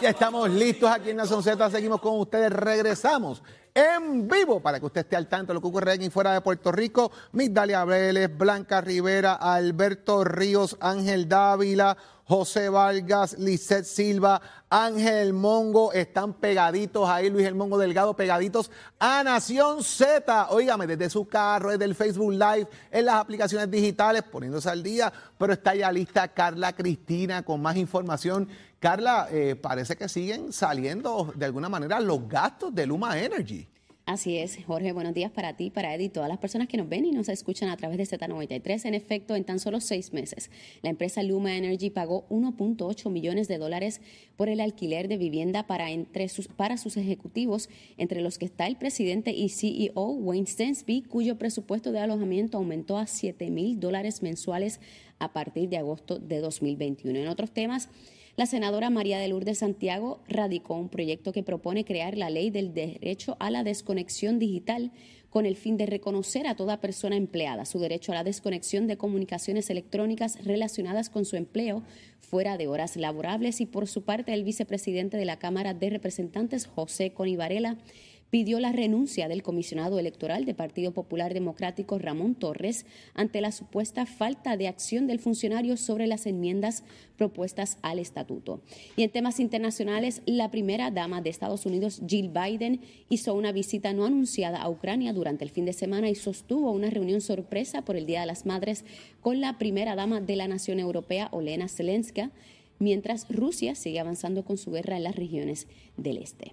Ya estamos listos aquí en Nación Z. Seguimos con ustedes. Regresamos en vivo para que usted esté al tanto de lo que ocurre aquí fuera de Puerto Rico. Migdalia Vélez, Blanca Rivera, Alberto Ríos, Ángel Dávila, José Vargas, Lisset Silva, Ángel Mongo, están pegaditos ahí, Luis El Mongo Delgado, pegaditos a Nación Z. Óigame, desde su carro, desde el Facebook Live, en las aplicaciones digitales, poniéndose al día, pero está ya lista Carla Cristina con más información. Carla, eh, parece que siguen saliendo de alguna manera los gastos de Luma Energy. Así es, Jorge, buenos días para ti, para Eddie y todas las personas que nos ven y nos escuchan a través de Z93. En efecto, en tan solo seis meses, la empresa Luma Energy pagó 1.8 millones de dólares por el alquiler de vivienda para, entre sus, para sus ejecutivos, entre los que está el presidente y CEO Wayne Stensby, cuyo presupuesto de alojamiento aumentó a 7 mil dólares mensuales a partir de agosto de 2021. En otros temas, la senadora María de Lourdes Santiago radicó un proyecto que propone crear la ley del derecho a la desconexión digital con el fin de reconocer a toda persona empleada. Su derecho a la desconexión de comunicaciones electrónicas relacionadas con su empleo fuera de horas laborables. Y por su parte el vicepresidente de la Cámara de Representantes, José Conivarela, pidió la renuncia del comisionado electoral del Partido Popular Democrático Ramón Torres ante la supuesta falta de acción del funcionario sobre las enmiendas propuestas al estatuto. Y en temas internacionales, la primera dama de Estados Unidos, Jill Biden, hizo una visita no anunciada a Ucrania durante el fin de semana y sostuvo una reunión sorpresa por el Día de las Madres con la primera dama de la nación europea, Olena Zelenska, mientras Rusia sigue avanzando con su guerra en las regiones del este.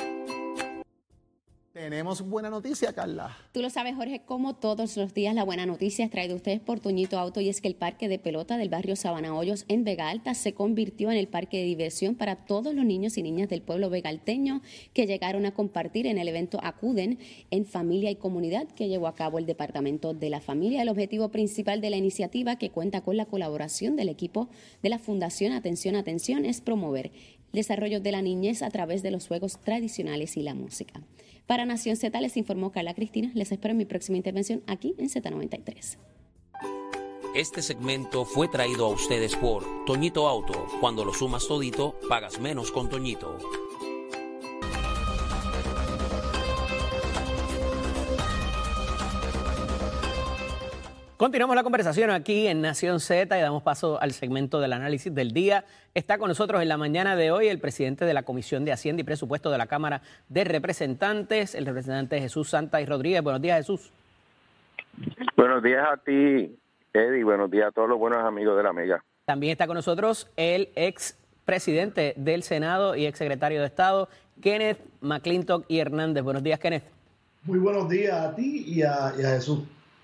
Tenemos buena noticia, Carla. Tú lo sabes, Jorge, como todos los días la buena noticia es traída ustedes por Toñito Auto y es que el parque de pelota del barrio Sabana Hoyos en Vega Alta se convirtió en el parque de diversión para todos los niños y niñas del pueblo vegalteño que llegaron a compartir en el evento Acuden en Familia y Comunidad que llevó a cabo el Departamento de la Familia. El objetivo principal de la iniciativa, que cuenta con la colaboración del equipo de la Fundación Atención Atención, es promover el desarrollo de la niñez a través de los juegos tradicionales y la música. Para Nación Z les informó Carla Cristina. Les espero en mi próxima intervención aquí en Z93. Este segmento fue traído a ustedes por Toñito Auto. Cuando lo sumas todito, pagas menos con Toñito. Continuamos la conversación aquí en Nación Z y damos paso al segmento del análisis del día. Está con nosotros en la mañana de hoy el presidente de la Comisión de Hacienda y Presupuesto de la Cámara de Representantes, el representante Jesús Santa y Rodríguez. Buenos días, Jesús. Buenos días a ti, Eddie. Buenos días a todos los buenos amigos de la Mega. También está con nosotros el ex presidente del Senado y ex secretario de Estado, Kenneth McClintock y Hernández. Buenos días, Kenneth. Muy buenos días a ti y a, y a Jesús.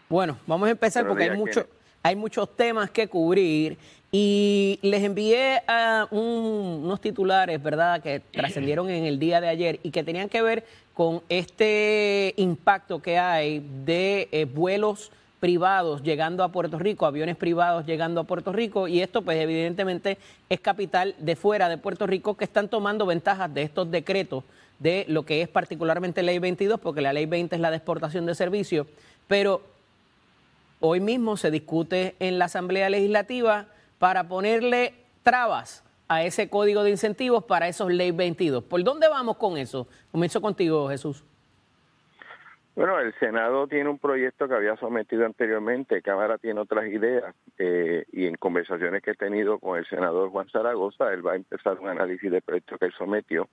Bueno, vamos a empezar porque hay, mucho, hay muchos temas que cubrir. Y les envié a unos titulares, ¿verdad?, que trascendieron en el día de ayer y que tenían que ver con este impacto que hay de eh, vuelos privados llegando a Puerto Rico, aviones privados llegando a Puerto Rico, y esto pues evidentemente es capital de fuera de Puerto Rico que están tomando ventajas de estos decretos de lo que es particularmente ley 22, porque la ley 20 es la de exportación de servicios, pero Hoy mismo se discute en la Asamblea Legislativa para ponerle trabas a ese código de incentivos para esos ley 22. ¿Por dónde vamos con eso? Comienzo contigo, Jesús. Bueno, el Senado tiene un proyecto que había sometido anteriormente, Cámara tiene otras ideas eh, y en conversaciones que he tenido con el senador Juan Zaragoza, él va a empezar un análisis del proyecto que él sometió,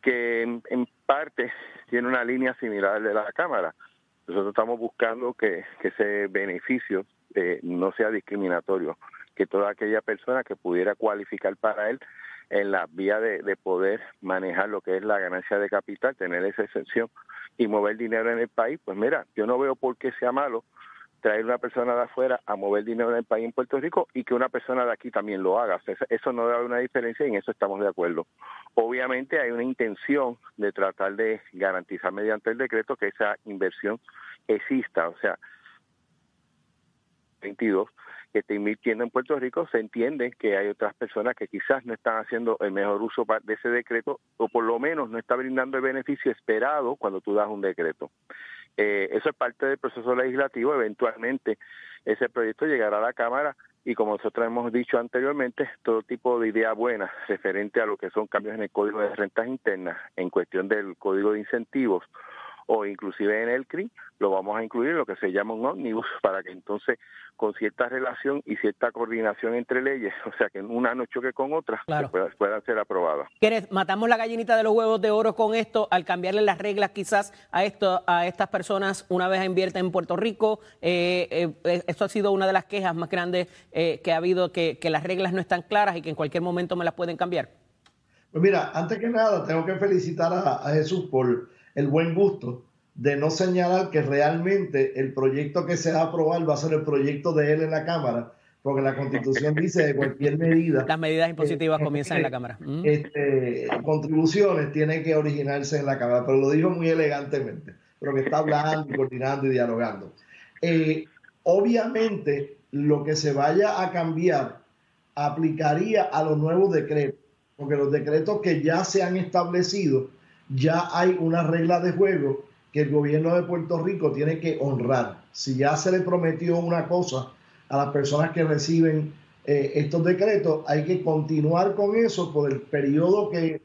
que en, parte tiene una línea similar de la Cámara. Nosotros estamos buscando que, ese beneficio eh, no sea discriminatorio, que toda aquella persona que pudiera cualificar para él en la vía de, poder manejar lo que es la ganancia de capital, tener esa excepción y mover dinero en el país, pues mira, yo no veo por qué sea malo traer una persona de afuera a mover dinero en el país en Puerto Rico y que una persona de aquí también lo haga. eso no da una diferencia y en eso estamos de acuerdo. Obviamente hay una intención de tratar de garantizar mediante el decreto que esa inversión exista, o sea, 22 que está invirtiendo en Puerto Rico, se entiende que hay otras personas que quizás no están haciendo el mejor uso de ese decreto o por lo menos no está brindando el beneficio esperado cuando tú das un decreto. Eh, eso es parte del proceso legislativo. Eventualmente ese proyecto llegará a la Cámara y como nosotros hemos dicho anteriormente, todo tipo de idea buena referente a lo que son cambios en el Código de Rentas Internas en cuestión del Código de Incentivos o inclusive en el CRI, lo vamos a incluir lo que se llama un ómnibus para que entonces con cierta relación y cierta coordinación entre leyes, o sea que una no choque con otra, puedan ser aprobadas. ¿Quieres, matamos la gallinita de los huevos de oro con esto al cambiarle las reglas quizás a esto a estas personas una vez invierten en Puerto Rico? Eh, eh, esto ha sido una de las quejas más grandes eh, que ha habido, que, que las reglas no están claras y que en cualquier momento me las pueden cambiar. Pues mira, antes que nada, tengo que felicitar a Jesús por el buen gusto de no señalar que realmente el proyecto que se va a aprobar va a ser el proyecto de él en la Cámara, porque la Constitución dice que cualquier medida... Las medidas impositivas comienzan en la Cámara. Mm. Este, contribuciones tienen que originarse en la Cámara, pero lo dijo muy elegantemente, pero que está hablando, coordinando y dialogando. Eh, obviamente, lo que se vaya a cambiar aplicaría a los nuevos decretos, porque los decretos que ya se han establecido ya hay una regla de juego que el gobierno de Puerto Rico tiene que honrar. Si ya se le prometió una cosa a las personas que reciben eh, estos decretos, hay que continuar con eso por el periodo que,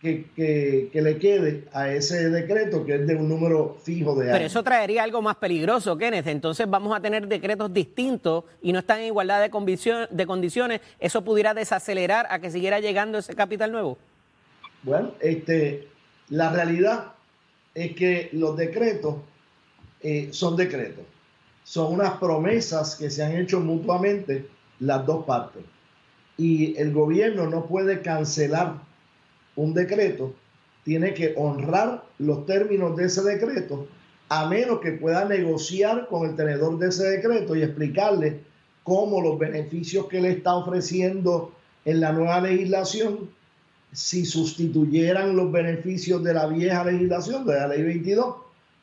que, le quede a ese decreto, que es de un número fijo de años. Pero eso traería algo más peligroso, Kenneth. Entonces vamos a tener decretos distintos y no están en igualdad de, de condiciones. ¿Eso pudiera desacelerar a que siguiera llegando ese capital nuevo? Bueno, este, la realidad es que los decretos eh, son decretos. Son unas promesas que se han hecho mutuamente las dos partes. Y el gobierno no puede cancelar un decreto, tiene que honrar los términos de ese decreto, a menos que pueda negociar con el tenedor de ese decreto y explicarle cómo los beneficios que le está ofreciendo en la nueva legislación si sustituyeran los beneficios de la vieja legislación, de la ley 22,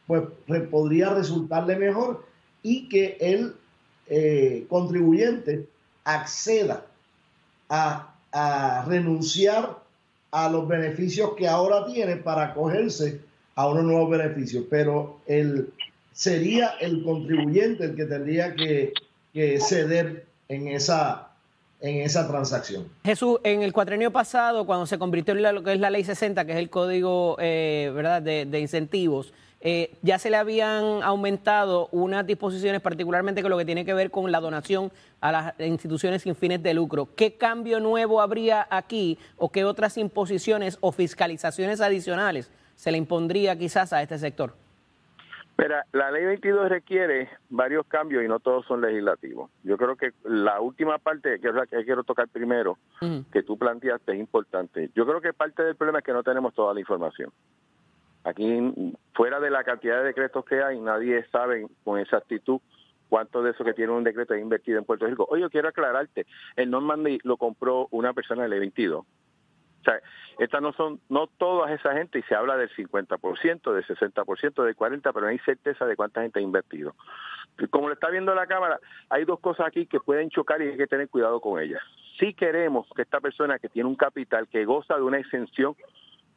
pues podría resultarle mejor y que el eh, contribuyente acceda a, a, renunciar a los beneficios que ahora tiene para acogerse a unos nuevos beneficios. Pero sería el contribuyente el que tendría que, que ceder en esa en esa transacción. Jesús, en el cuatrenio pasado, cuando se convirtió en lo que es la ley 60, que es el código eh, ¿verdad? De, incentivos, eh, ya se le habían aumentado unas disposiciones, particularmente con lo que tiene que ver con la donación a las instituciones sin fines de lucro. ¿Qué cambio nuevo habría aquí o qué otras imposiciones o fiscalizaciones adicionales se le impondría quizás a este sector? Mira, la ley 22 requiere varios cambios y no todos son legislativos. Yo creo que la última parte, que quiero tocar primero, que tú planteaste, es importante. Yo creo que parte del problema es que no tenemos toda la información. Aquí, fuera de la cantidad de decretos que hay, nadie sabe con exactitud cuánto de eso que tiene un decreto es invertido en Puerto Rico. Oye, yo quiero aclararte, el Normandy lo compró una persona de ley 22 o sea, estas no son, no todas esa gente, y se habla del 50%, del 60%, del 40%, pero no hay certeza de cuánta gente ha invertido. Como lo está viendo la Cámara, hay dos cosas aquí que pueden chocar y hay que tener cuidado con ellas. Si queremos que esta persona que tiene un capital, que goza de una exención,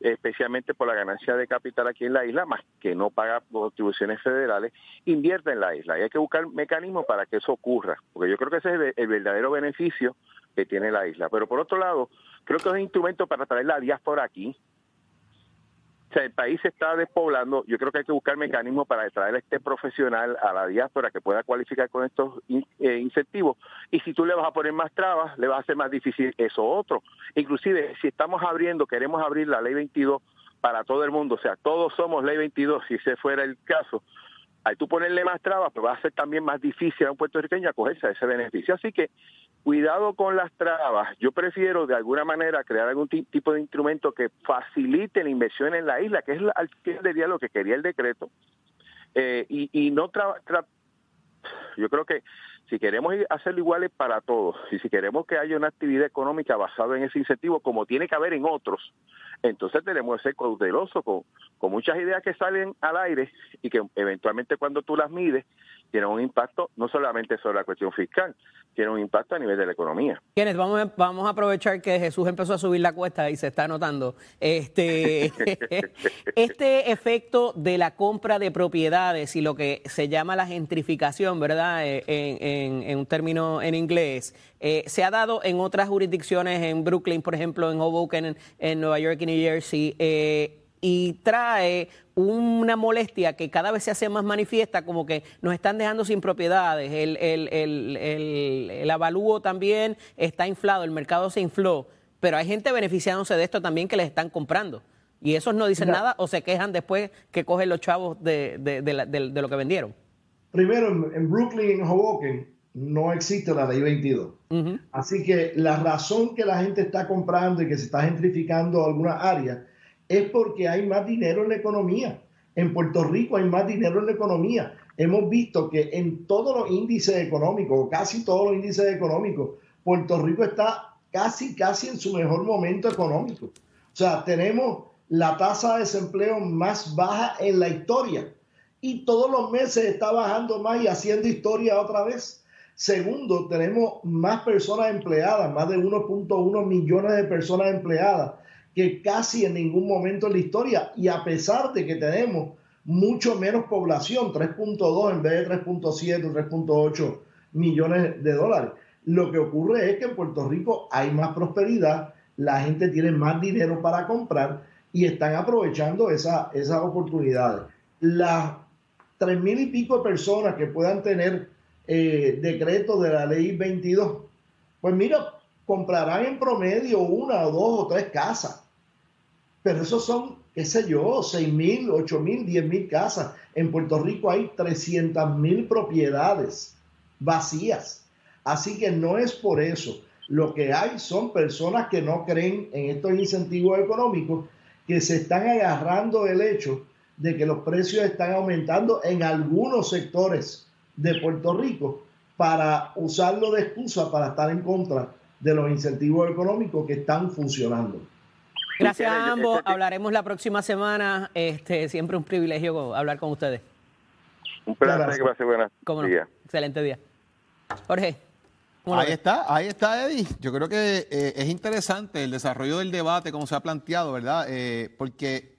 especialmente por la ganancia de capital aquí en la isla, más que no paga contribuciones federales, invierta en la isla. Y hay que buscar mecanismos para que eso ocurra, porque yo creo que ese es el verdadero beneficio que tiene la isla. Pero por otro lado, creo que es un instrumento para traer la diáspora aquí. O sea, el país se está despoblando. Yo creo que hay que buscar mecanismos para traer a este profesional a la diáspora que pueda cualificar con estos eh, incentivos. Y si tú le vas a poner más trabas, le va a hacer más difícil eso otro. Inclusive, si estamos abriendo, queremos abrir la ley 22 para todo el mundo, o sea, todos somos ley 22, si ese fuera el caso, al tú ponerle más trabas, pues va a ser también más difícil a un puertorriqueño acogerse a ese beneficio. Así que cuidado con las trabas. Yo prefiero de alguna manera crear algún tipo de instrumento que facilite la inversión en la isla, que es al final del día lo que quería el decreto. Eh, y, no yo creo que si queremos hacerlo iguales para todos y si queremos que haya una actividad económica basada en ese incentivo, como tiene que haber en otros, Entonces tenemos que ser cautelosos con, con muchas ideas que salen al aire y que eventualmente cuando tú las mides tienen un impacto no solamente sobre la cuestión fiscal, tiene un impacto a nivel de la economía. Kenneth, vamos a, vamos a aprovechar que Jesús empezó a subir la cuesta y se está notando. Este, este efecto de la compra de propiedades y lo que se llama la gentrificación, ¿verdad? Eh, en, en, un término en inglés, eh, se ha dado en otras jurisdicciones, en Brooklyn, por ejemplo, en Hoboken, en, Nueva York y New Jersey. Eh, y trae una molestia que cada vez se hace más manifiesta, como que nos están dejando sin propiedades, el, el, el, el, avalúo también está inflado, el mercado se infló, pero hay gente beneficiándose de esto también que les están comprando. Y esos no dicen nada o se quejan después que cogen los chavos de, de, de, lo que vendieron. Primero, en Brooklyn, en Hoboken, no existe la ley 22. Así que la razón que la gente está comprando y que se está gentrificando algunas áreas es porque hay más dinero en la economía. En Puerto Rico hay más dinero en la economía. Hemos visto que en todos los índices económicos, casi todos los índices económicos, Puerto Rico está casi, casi en su mejor momento económico. O sea, tenemos la tasa de desempleo más baja en la historia y todos los meses está bajando más y haciendo historia otra vez. Segundo, tenemos más personas empleadas, más de 1.1 millones de personas empleadas que casi en ningún momento en la historia. Y a pesar de que tenemos mucho menos población, 3.2 en vez de 3.7, 3.8 millones de dólares. Lo que ocurre es que en Puerto Rico hay más prosperidad, la gente tiene más dinero para comprar y están aprovechando esa, esas oportunidades. Las tres mil y pico de personas que puedan tener eh, decreto de la ley 22, pues mira, comprarán en promedio una o dos o tres casas. Pero esos son, qué sé yo, seis mil, ocho mil, diez mil casas. En Puerto Rico hay 300 mil propiedades vacías. Así que no es por eso. Lo que hay son personas que no creen en estos incentivos económicos, que se están agarrando el hecho de que los precios están aumentando en algunos sectores de Puerto Rico para usarlo de excusa para estar en contra de los incentivos económicos que están funcionando. Gracias a ambos. Hablaremos la próxima semana. Este, siempre un privilegio hablar con ustedes. Un placer, que pase buena. Excelente día. Jorge. Ahí está, ahí está, Eddie. Yo creo que eh, es interesante el desarrollo del debate, como se ha planteado, ¿verdad? Eh, porque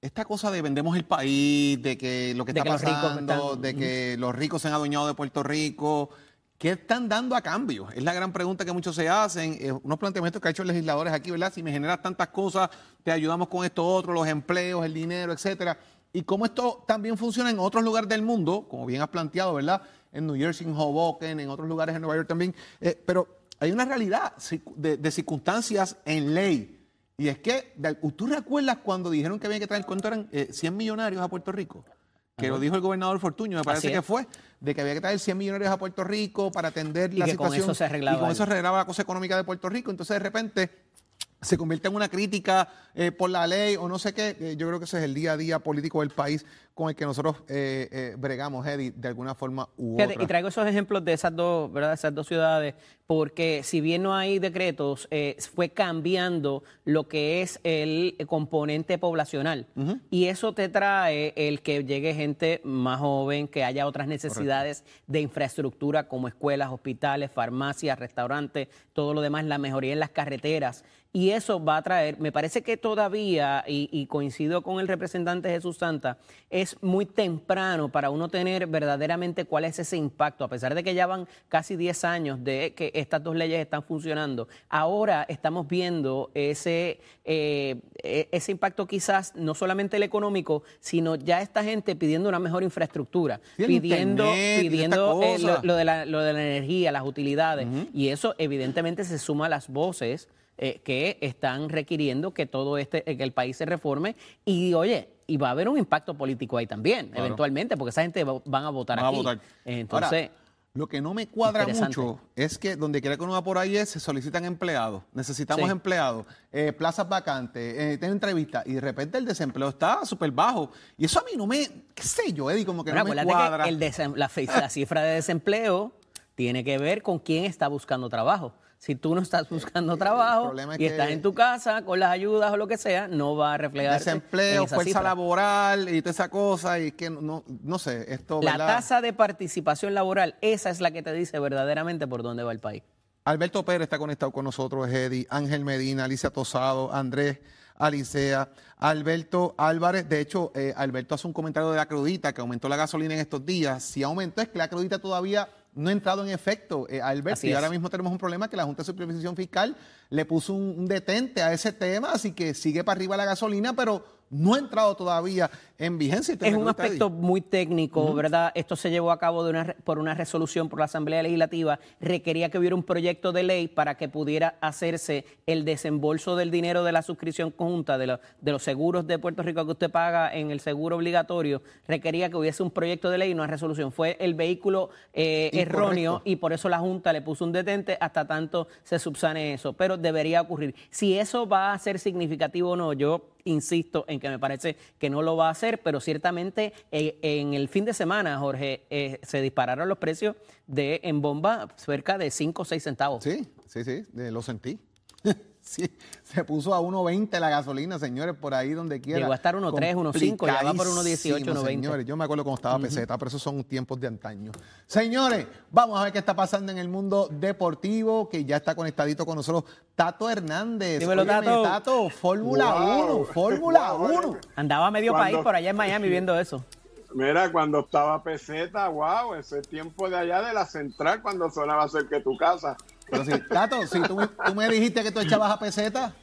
esta cosa de vendemos el país, de que lo que está pasando, de que los ricos se han adueñado de Puerto Rico, ¿Qué están dando a cambio? Es la gran pregunta que muchos se hacen. Eh, unos planteamientos que ha hecho legisladores aquí, ¿verdad? Si me generas tantas cosas, te ayudamos con esto otro, los empleos, el dinero, etcétera. Y cómo esto también funciona en otros lugares del mundo, como bien has planteado, ¿verdad? En New Jersey, en Hoboken, en otros lugares en Nueva York también. Eh, pero hay una realidad de, circunstancias en ley. Y es que, ¿tú recuerdas cuando dijeron que había que traer, cuánto eran 100 eh, millonarios a Puerto Rico? Que lo dijo el gobernador Fortuño, me parece que fue, de que había que traer 100 millonarios a Puerto Rico para atender la situación. Con eso se arreglaba y con eso arreglaba la cosa económica de Puerto Rico. Entonces, de repente, se convierte en una crítica eh, por la ley o no sé qué. Eh, yo creo que ese es el día a día político del país con el que nosotros eh, bregamos, Eddie, de alguna forma u otra. Y traigo esos ejemplos de esas dos, ¿verdad? Esas dos ciudades, porque si bien no hay decretos, fue cambiando lo que es el componente poblacional. Y eso te trae el que llegue gente más joven, que haya otras necesidades de infraestructura como escuelas, hospitales, farmacias, restaurantes, todo lo demás, la mejoría en las carreteras y eso va a traer, me parece que todavía, y, coincido con el representante Jesús Santa, es muy temprano para uno tener verdaderamente cuál es ese impacto, a pesar de que ya van casi 10 años de que estas dos leyes están funcionando. Ahora estamos viendo ese, eh, e, ese impacto quizás no solamente el económico, sino ya esta gente pidiendo una mejor infraestructura, pidiendo, pidiendo eh, lo, de la, lo, de la, energía, las utilidades, y eso evidentemente se suma a las voces eh, que están requiriendo que todo este, que el país se reforme y oye, y va a haber un impacto político ahí también, eventualmente, porque esa gente va, van a votar aquí. Entonces, lo que no me cuadra mucho es que donde quiera que uno va por ahí es, se solicitan empleados, necesitamos empleados, eh, plazas vacantes, eh, entrevistas, y de repente el desempleo está súper bajo. Y eso a mí no me, qué sé yo, Eddie, como que no me cuadra. la, la cifra de desempleo tiene que ver con quién está buscando trabajo. Si tú no estás buscando trabajo y estás en tu casa con las ayudas o lo que sea, no va a reflejar. Desempleo, fuerza laboral y toda esa cosa y que no, no sé, esto. La tasa de participación laboral, esa es la que te dice verdaderamente por dónde va el país. Alberto Pérez está conectado con nosotros, Eddie, Ángel Medina, Alicia Tosado, Andrés Alicea, Alberto Álvarez. De hecho, eh, Alberto hace un comentario de la crudita que aumentó la gasolina en estos días. Si aumentó es que la crudita todavía no ha entrado en efecto, eh, Alberto. y ahora mismo tenemos un problema que la Junta de Supervisión Fiscal le puso un detente a ese tema, así que sigue para arriba la gasolina, pero no ha entrado todavía en vigencia. Es un aspecto muy técnico, ¿verdad? Esto se llevó a cabo de una, por una resolución por la Asamblea Legislativa. Requería que hubiera un proyecto de ley para que pudiera hacerse el desembolso del dinero de la suscripción conjunta de, de los seguros de Puerto Rico que usted paga en el seguro obligatorio. Requería que hubiese un proyecto de ley y una resolución. Fue el vehículo eh, erróneo y por eso la Junta le puso un detente hasta tanto se subsane eso. Pero debería ocurrir. Si eso va a ser significativo o no, yo insisto en que me parece que no lo va a hacer, pero ciertamente eh, en el fin de semana, Jorge, eh, se dispararon los precios de en bomba cerca de 5 o 6 centavos. Sí, sí, sí, lo sentí. Sí, se puso a 1.20 la gasolina, señores, por ahí donde quiera. Llegó a estar 1.3, 1.5, ya va por 1.18, 1.20. Señores, yo me acuerdo cuando estaba peseta, pero esos son tiempos de antaño. Señores, vamos a ver qué está pasando en el mundo deportivo, que ya está conectadito con nosotros Tato Hernández. Dímelo, Tato. Tato, Fórmula 1, Fórmula 1. Andaba medio país por allá en Miami viendo eso. Mira, cuando estaba peseta, wow, ese tiempo de allá de la central cuando sonaba cerca de tu casa. Pero si, Tato, si tú, me dijiste que tú echabas a peseta.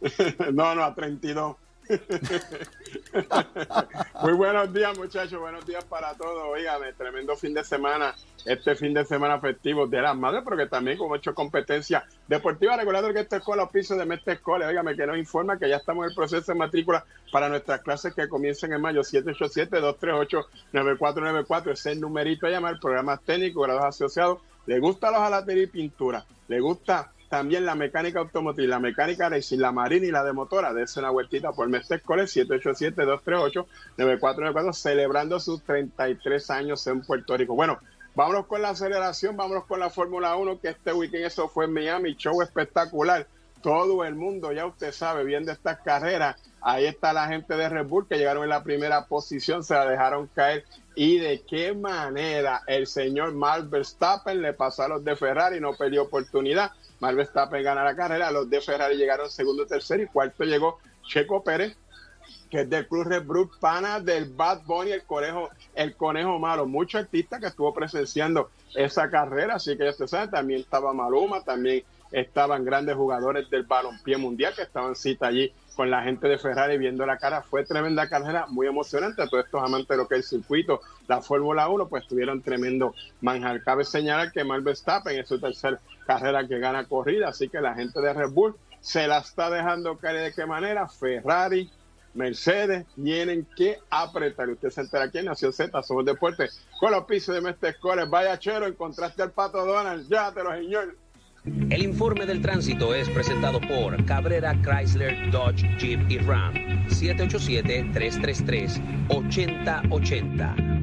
no, no, a 32. Muy buenos días, muchachos. Buenos días para todos. Oígame, tremendo fin de semana. Este fin de semana festivo de las madres, porque también con ocho competencias deportivas. Recordando que esta escuela oficio de Mestre Escuela, oígame, que nos informa que ya estamos en el proceso de matrícula para nuestras clases que comiencen en mayo. 787-238-9494. Ese es el numerito a llamar. Programas técnicos, grados asociados. Le gusta los jalatería y pintura. Le gusta también la mecánica automotriz, la mecánica racing, la marina y la de motora. Dese una vueltita por Mestre Cole 787-238-9494, celebrando sus 33 años en Puerto Rico. Bueno, vámonos con la aceleración, vámonos con la Fórmula 1, que este weekend eso fue en Miami, show espectacular. Todo el mundo, ya usted sabe, viendo estas carreras. Ahí está la gente de Red Bull que llegaron en la primera posición, se la dejaron caer. Y de qué manera el señor Max Verstappen le pasó a los de Ferrari, no perdió oportunidad Max Verstappen gana la carrera, los de Ferrari llegaron segundo, tercero y cuarto llegó Checo Pérez, que es del Club Red Bull, pana del Bad Bunny, el conejo, el conejo malo. Muchos artistas que estuvo presenciando esa carrera, así que ya ustedes saben, también estaba Maluma, también estaban grandes jugadores del balompié mundial que estaban cita allí con la gente de Ferrari viendo la cara. Fue tremenda carrera, muy emocionante. A todos estos amantes de lo que es el circuito, la Fórmula 1, pues tuvieron tremendo manjar. Cabe señalar que Max Verstappen es su tercera carrera que gana corrida, así que la gente de Red Bull se la está dejando caer de qué manera. Ferrari, Mercedes tienen que apretar. Usted se entera aquí en Nación Z, somos deportes con los pisos de Mestre Vaya chero, encontraste al pato Donald, ya te lo señor. El informe del tránsito es presentado por Cabrera Chrysler Dodge Jeep y Ram 787-333-8080.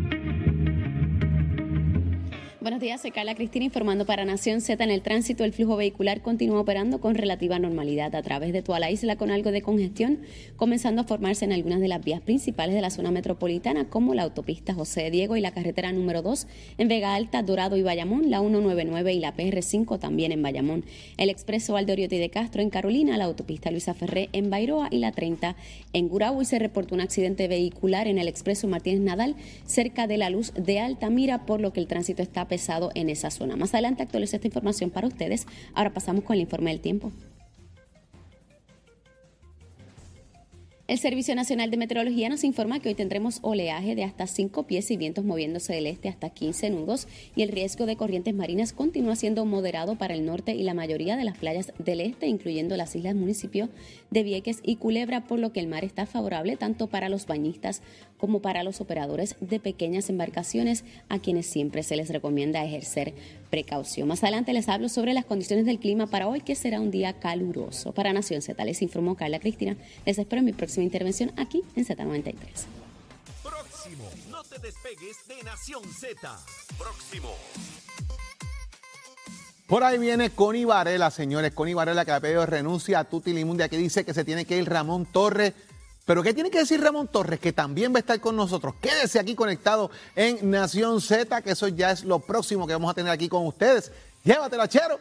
Buenos días, soy Carla Cristina informando para Nación Z. En el tránsito, el flujo vehicular continúa operando con relativa normalidad a través de toda la isla con algo de congestión, comenzando a formarse en algunas de las vías principales de la zona metropolitana, como la autopista José Diego y la carretera número 2 en Vega Alta, Dorado y Bayamón, la 199 y la PR5 también en Bayamón, el expreso Valdoriotti de Castro en Carolina, la autopista Luisa Ferré en Bairoa y la 30 en Gurabo. Y se reportó un accidente vehicular en el expreso Martínez Nadal cerca de la luz de Altamira, por lo que el tránsito está en esa zona. Más adelante actualizo esta información para ustedes. Ahora pasamos con el informe del tiempo. El Servicio Nacional de Meteorología nos informa que hoy tendremos oleaje de hasta 5 pies y vientos moviéndose del este hasta 15 nudos y el riesgo de corrientes marinas continúa siendo moderado para el norte y la mayoría de las playas del este, incluyendo las islas municipios de Vieques y Culebra, por lo que el mar está favorable tanto para los bañistas como para los operadores de pequeñas embarcaciones a quienes siempre se les recomienda ejercer precaución. Más adelante les hablo sobre las condiciones del clima para hoy, que será un día caluroso. Para Nación Z les informó Carla Cristina. Les espero en mi próxima intervención aquí en Z93. Próximo, no te despegues de Nación Z. Próximo. Por ahí viene Connie Varela, señores. Connie Varela que ha pedido renuncia a Tuti Limundi. que dice que se tiene que ir Ramón Torres. Pero ¿qué tiene que decir Ramón Torres? Que también va a estar con nosotros. Quédese aquí conectado en Nación Z, que eso ya es lo próximo que vamos a tener aquí con ustedes. Llévatela, chero.